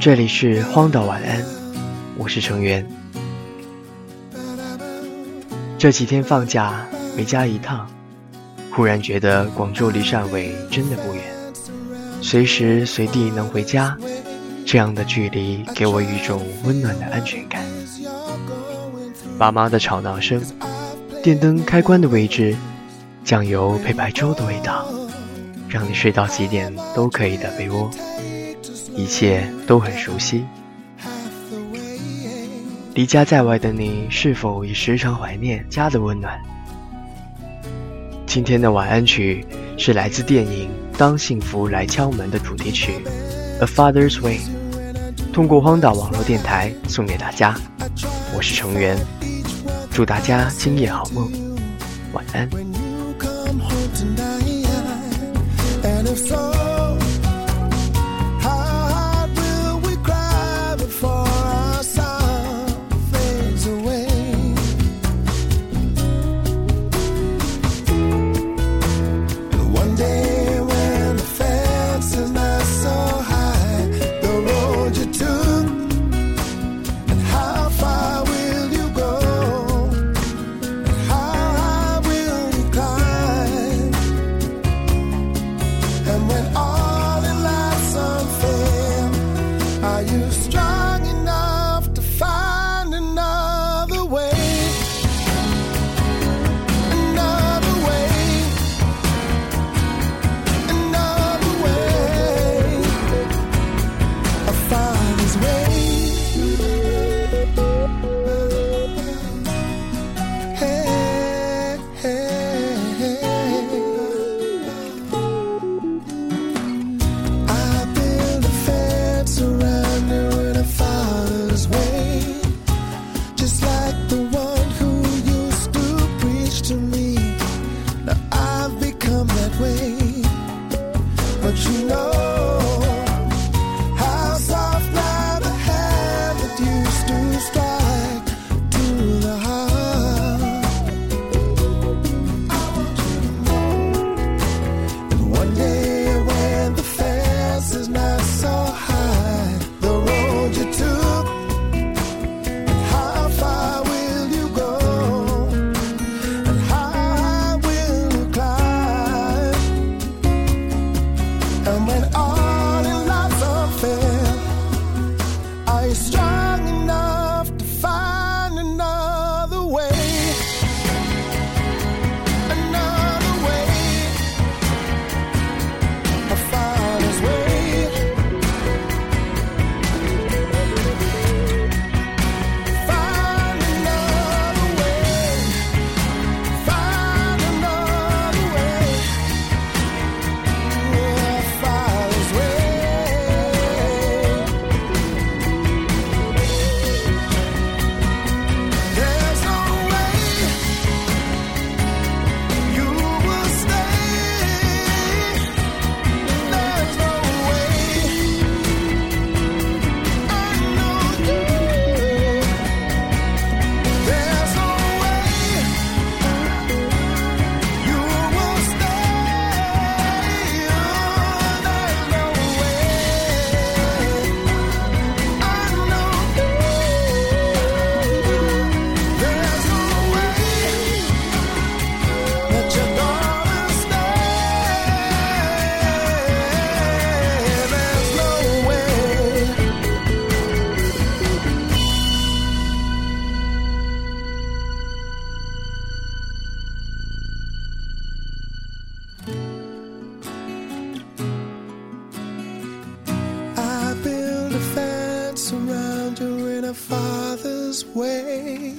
这里是荒岛晚安，我是成员。这几天放假回家一趟，忽然觉得广州离汕尾真的不远，随时随地能回家，这样的距离给我一种温暖的安全感。爸妈的吵闹声，电灯开关的位置，酱油配白粥的味道，让你睡到几点都可以的被窝。一切都很熟悉。离家在外的你，是否也时常怀念家的温暖？今天的晚安曲是来自电影《当幸福来敲门》的主题曲《A Father's Way》，通过荒岛网络电台送给大家。我是成员，祝大家今夜好梦，晚安。you know. strong. the fence around you in a father's way.